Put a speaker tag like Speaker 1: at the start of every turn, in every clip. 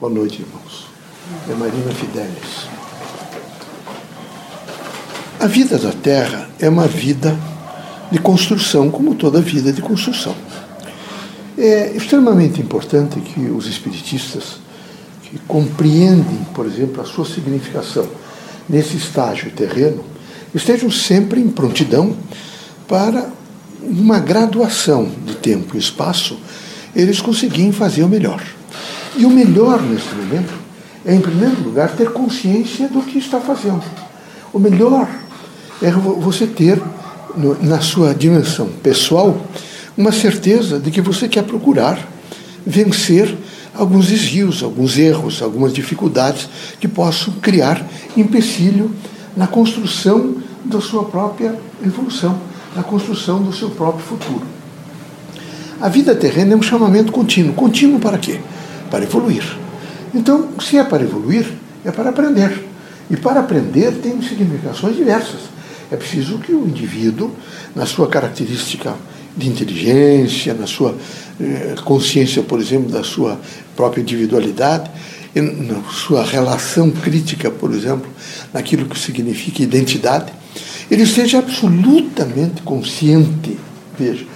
Speaker 1: Boa noite, irmãos. É Marina Fidelis. A vida da Terra é uma vida de construção, como toda vida de construção. É extremamente importante que os espiritistas que compreendem, por exemplo, a sua significação nesse estágio terreno, estejam sempre em prontidão para uma graduação de tempo e espaço, eles conseguirem fazer o melhor. E o melhor nesse momento é, em primeiro lugar, ter consciência do que está fazendo. O melhor é você ter, na sua dimensão pessoal, uma certeza de que você quer procurar vencer alguns desvios, alguns erros, algumas dificuldades que possam criar empecilho na construção da sua própria evolução, na construção do seu próprio futuro. A vida terrena é um chamamento contínuo. Contínuo para quê? Para evoluir. Então, se é para evoluir, é para aprender. E para aprender tem significações diversas. É preciso que o indivíduo, na sua característica de inteligência, na sua eh, consciência, por exemplo, da sua própria individualidade, na sua relação crítica, por exemplo, naquilo que significa identidade, ele seja absolutamente consciente, veja,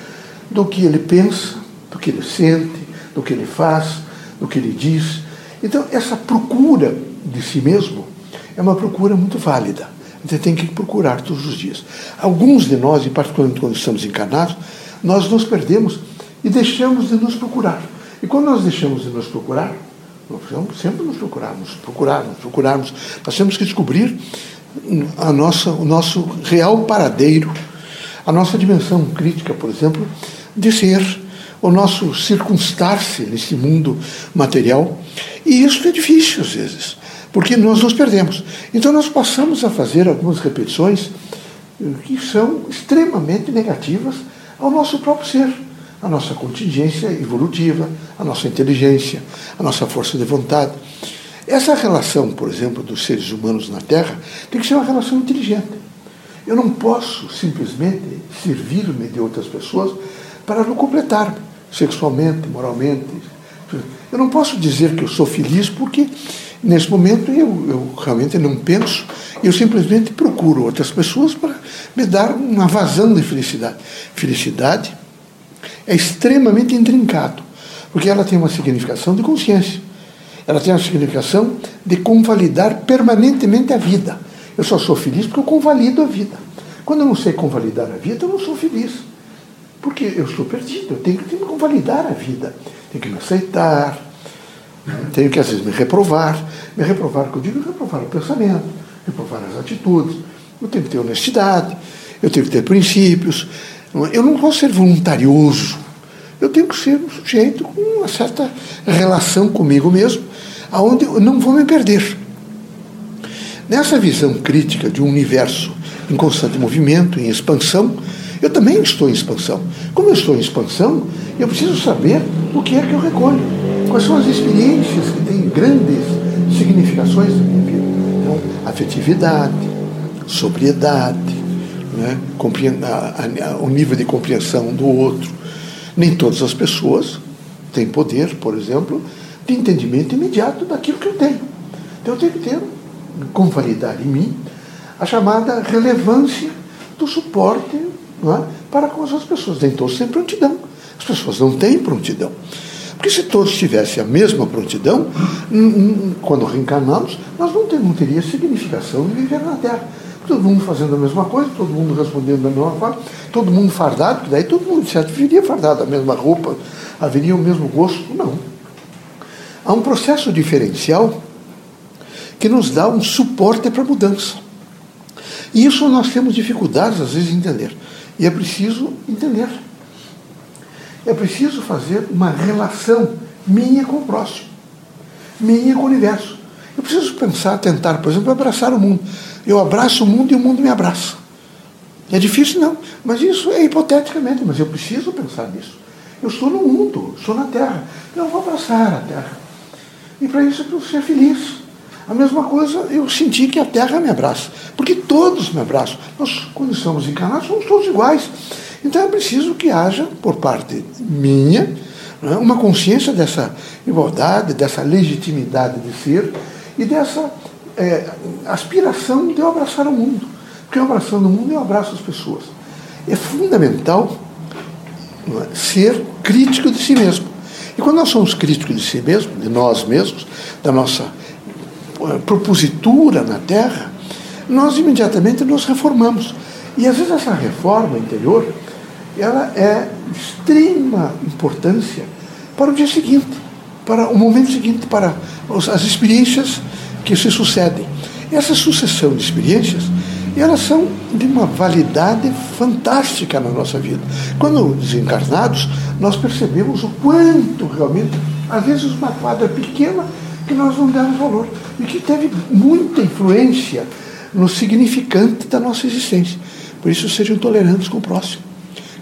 Speaker 1: do que ele pensa, do que ele sente, do que ele faz, do que ele diz. Então, essa procura de si mesmo é uma procura muito válida. Você tem que procurar todos os dias. Alguns de nós, e particularmente quando estamos encarnados, nós nos perdemos e deixamos de nos procurar. E quando nós deixamos de nos procurar, nós sempre nos procurarmos, procurarmos, procurarmos. Nós temos que descobrir a nossa, o nosso real paradeiro, a nossa dimensão crítica, por exemplo, de ser, o nosso circunstar-se nesse mundo material. E isso é difícil às vezes, porque nós nos perdemos. Então nós passamos a fazer algumas repetições eh, que são extremamente negativas ao nosso próprio ser, à nossa contingência evolutiva, à nossa inteligência, à nossa força de vontade. Essa relação, por exemplo, dos seres humanos na Terra tem que ser uma relação inteligente. Eu não posso simplesmente servir-me de outras pessoas para não completar-me sexualmente, moralmente. Eu não posso dizer que eu sou feliz porque, nesse momento, eu, eu realmente não penso, eu simplesmente procuro outras pessoas para me dar uma vazão de felicidade. Felicidade é extremamente intrincado, porque ela tem uma significação de consciência. Ela tem a significação de convalidar permanentemente a vida. Eu só sou feliz porque eu convalido a vida. Quando eu não sei convalidar a vida, eu não sou feliz. Porque eu estou perdido, eu tenho que me convalidar a vida. Tenho que me aceitar, tenho que às vezes me reprovar. Me reprovar, que eu digo, reprovar o pensamento, reprovar as atitudes, eu tenho que ter honestidade, eu tenho que ter princípios. Eu não vou ser voluntarioso. Eu tenho que ser um sujeito com uma certa relação comigo mesmo, aonde eu não vou me perder. Nessa visão crítica de um universo em constante movimento, em expansão, eu também estou em expansão. Como eu estou em expansão, eu preciso saber o que é que eu recolho. Quais são as experiências que têm grandes significações na minha vida. Então, afetividade, sobriedade, né? o nível de compreensão do outro. Nem todas as pessoas têm poder, por exemplo, de entendimento imediato daquilo que eu tenho. Então eu tenho que ter, convalidar em mim, a chamada relevância do suporte é? para com as pessoas. Nem todos têm prontidão. As pessoas não têm prontidão. Porque se todos tivessem a mesma prontidão, quando reencarnamos, nós não, ter, não teria significação de viver na Terra. Todo mundo fazendo a mesma coisa, todo mundo respondendo da mesma forma, todo mundo fardado, que daí todo mundo, certo, viria fardado, a mesma roupa, haveria o mesmo gosto. Não. Há um processo diferencial que nos dá um suporte para a mudança. E isso nós temos dificuldades, às vezes, em entender. E é preciso entender. É preciso fazer uma relação minha com o próximo, minha com o universo. Eu preciso pensar, tentar, por exemplo, abraçar o mundo. Eu abraço o mundo e o mundo me abraça. É difícil, não. Mas isso é hipoteticamente, mas eu preciso pensar nisso. Eu estou no mundo, estou na Terra. Eu vou abraçar a Terra. E para isso eu preciso ser feliz. A mesma coisa eu senti que a Terra me abraça. Porque todos me abraçam. Nós, quando estamos encarnados, somos todos iguais. Então é preciso que haja, por parte minha, é? uma consciência dessa igualdade, dessa legitimidade de ser e dessa é, aspiração de eu abraçar o mundo. Porque eu abraçando o mundo, eu abraço as pessoas. É fundamental é, ser crítico de si mesmo. E quando nós somos críticos de si mesmo, de nós mesmos, da nossa propositura na Terra, nós imediatamente nos reformamos. E às vezes essa reforma interior, ela é de extrema importância para o dia seguinte, para o momento seguinte, para as experiências que se sucedem. Essa sucessão de experiências, elas são de uma validade fantástica na nossa vida. Quando desencarnados, nós percebemos o quanto realmente, às vezes uma quadra pequena que nós não demos valor e que teve muita influência no significante da nossa existência. Por isso, sejam tolerantes com o próximo,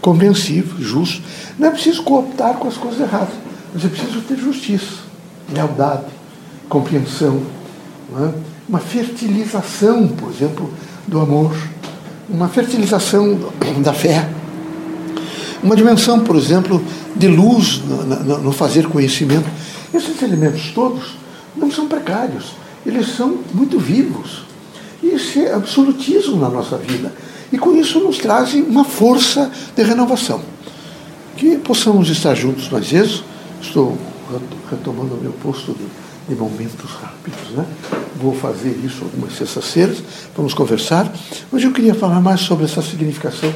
Speaker 1: compreensivos, justos. Não é preciso cooptar com as coisas erradas, mas é preciso ter justiça, lealdade, compreensão, é? uma fertilização, por exemplo, do amor, uma fertilização da fé, uma dimensão, por exemplo, de luz no, no fazer conhecimento. Esses elementos todos não são precários, eles são muito vivos. E se absolutizam na nossa vida. E com isso nos trazem uma força de renovação. Que possamos estar juntos mais vezes. Estou retomando o meu posto de, de momentos rápidos. Né? Vou fazer isso algumas sextas-feiras, vamos conversar. Hoje eu queria falar mais sobre essa significação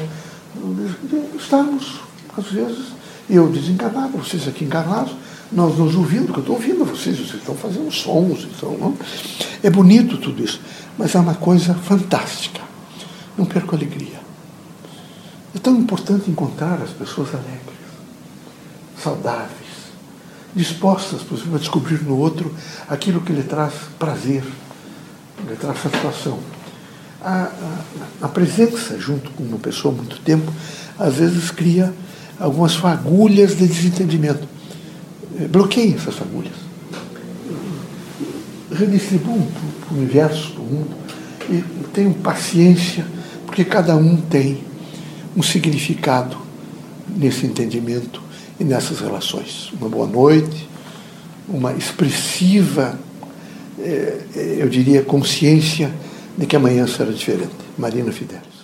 Speaker 1: de estarmos, às vezes, eu desencarnado, vocês aqui encarnados, nós nos ouvindo, que eu estou ouvindo vocês, vocês estão fazendo sons, então, não? é bonito tudo isso, mas é uma coisa fantástica. Não perco a alegria. É tão importante encontrar as pessoas alegres, saudáveis, dispostas, por exemplo, a descobrir no outro aquilo que lhe traz prazer, lhe traz satisfação. A, a, a presença junto com uma pessoa há muito tempo, às vezes cria algumas fagulhas de desentendimento. Eh, bloqueiem essas fagulhas. Redistribuam para o universo, para o mundo, e tenham paciência, porque cada um tem um significado nesse entendimento e nessas relações. Uma boa noite, uma expressiva, eh, eu diria, consciência de que amanhã será diferente. Marina Fidelis.